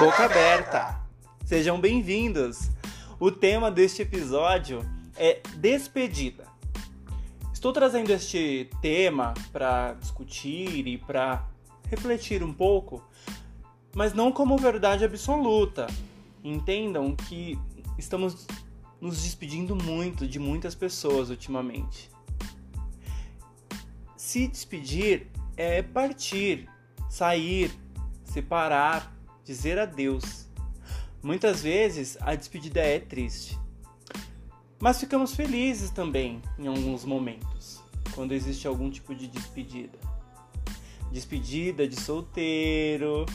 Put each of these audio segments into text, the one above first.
boca aberta. Sejam bem-vindos. O tema deste episódio é despedida. Estou trazendo este tema para discutir e para refletir um pouco, mas não como verdade absoluta. Entendam que estamos nos despedindo muito de muitas pessoas ultimamente. Se despedir é partir, sair, separar, dizer adeus. Muitas vezes a despedida é triste, mas ficamos felizes também em alguns momentos, quando existe algum tipo de despedida. Despedida de solteiro,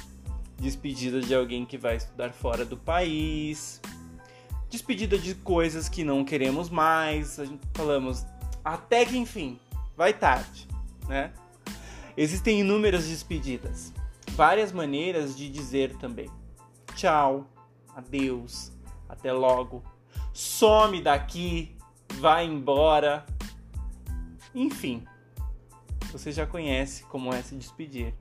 despedida de alguém que vai estudar fora do país, despedida de coisas que não queremos mais, a gente falamos até que enfim, vai tarde, né? Existem inúmeras despedidas, várias maneiras de dizer também. Tchau, adeus, até logo, some daqui, vai embora. Enfim, você já conhece como é se despedir.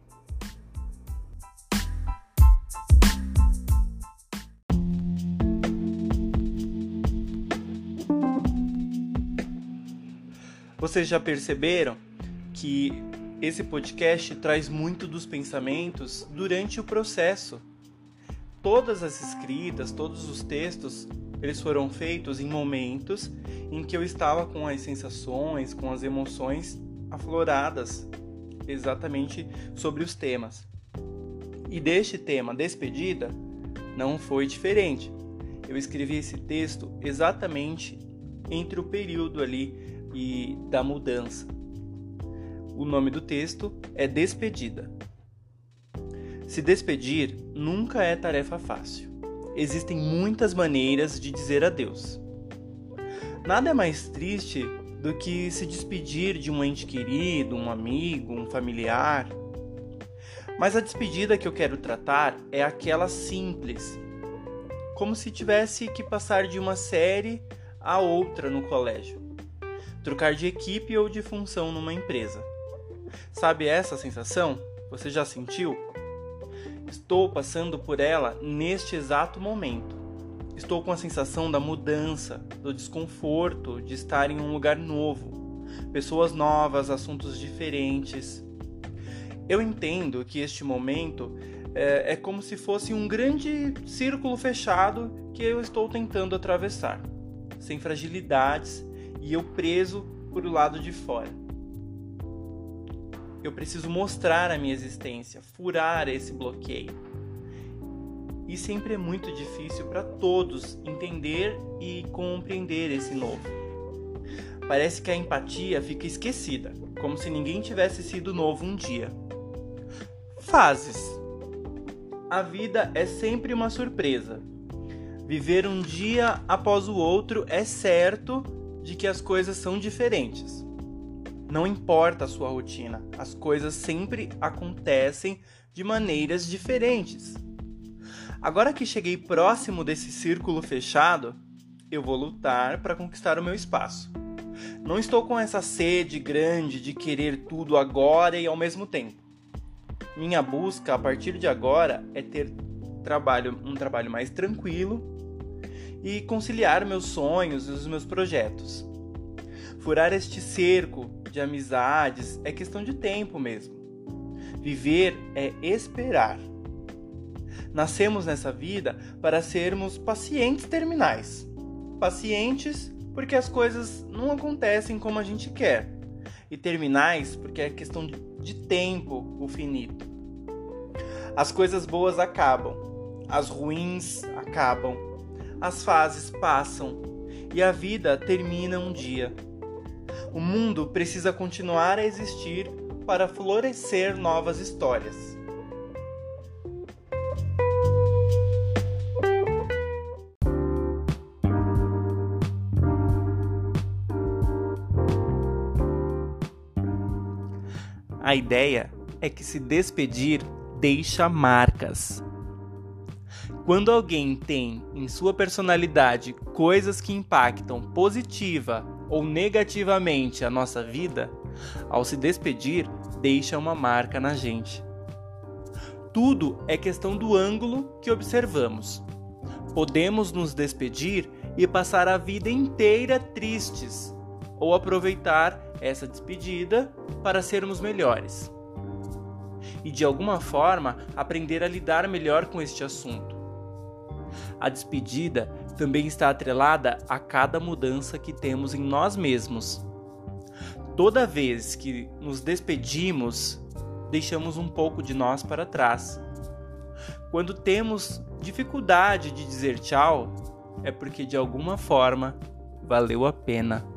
Vocês já perceberam que esse podcast traz muito dos pensamentos durante o processo. Todas as escritas, todos os textos, eles foram feitos em momentos em que eu estava com as sensações, com as emoções afloradas exatamente sobre os temas. E deste tema, despedida, não foi diferente. Eu escrevi esse texto exatamente entre o período ali e da mudança. O nome do texto é Despedida. Se despedir nunca é tarefa fácil. Existem muitas maneiras de dizer adeus. Nada é mais triste do que se despedir de um ente querido, um amigo, um familiar. Mas a despedida que eu quero tratar é aquela simples, como se tivesse que passar de uma série a outra no colégio trocar de equipe ou de função numa empresa. Sabe essa sensação? Você já sentiu? Estou passando por ela neste exato momento. Estou com a sensação da mudança, do desconforto de estar em um lugar novo, pessoas novas, assuntos diferentes. Eu entendo que este momento é, é como se fosse um grande círculo fechado que eu estou tentando atravessar, sem fragilidades e eu preso por o lado de fora. Eu preciso mostrar a minha existência, furar esse bloqueio. E sempre é muito difícil para todos entender e compreender esse novo. Parece que a empatia fica esquecida, como se ninguém tivesse sido novo um dia. Fases. A vida é sempre uma surpresa. Viver um dia após o outro é certo de que as coisas são diferentes. Não importa a sua rotina, as coisas sempre acontecem de maneiras diferentes. Agora que cheguei próximo desse círculo fechado, eu vou lutar para conquistar o meu espaço. Não estou com essa sede grande de querer tudo agora e ao mesmo tempo. Minha busca a partir de agora é ter trabalho, um trabalho mais tranquilo e conciliar meus sonhos e os meus projetos. Furar este cerco de amizades é questão de tempo mesmo. Viver é esperar. Nascemos nessa vida para sermos pacientes terminais. Pacientes porque as coisas não acontecem como a gente quer, e terminais porque é questão de tempo o finito. As coisas boas acabam, as ruins acabam, as fases passam e a vida termina um dia. O mundo precisa continuar a existir para florescer novas histórias. A ideia é que se despedir deixa marcas. Quando alguém tem em sua personalidade coisas que impactam positiva ou negativamente a nossa vida, ao se despedir, deixa uma marca na gente. Tudo é questão do ângulo que observamos. Podemos nos despedir e passar a vida inteira tristes, ou aproveitar essa despedida para sermos melhores. E de alguma forma aprender a lidar melhor com este assunto. A despedida também está atrelada a cada mudança que temos em nós mesmos. Toda vez que nos despedimos, deixamos um pouco de nós para trás. Quando temos dificuldade de dizer tchau, é porque de alguma forma valeu a pena.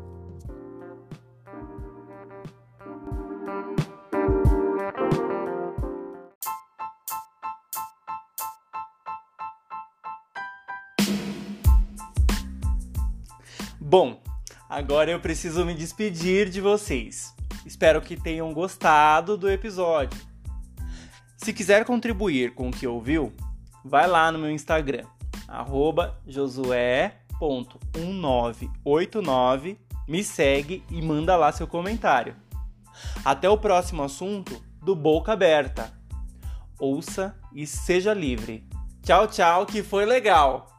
Bom, agora eu preciso me despedir de vocês. Espero que tenham gostado do episódio. Se quiser contribuir com o que ouviu, vai lá no meu Instagram, josué.1989, me segue e manda lá seu comentário. Até o próximo assunto do Boca Aberta. Ouça e seja livre. Tchau, tchau, que foi legal!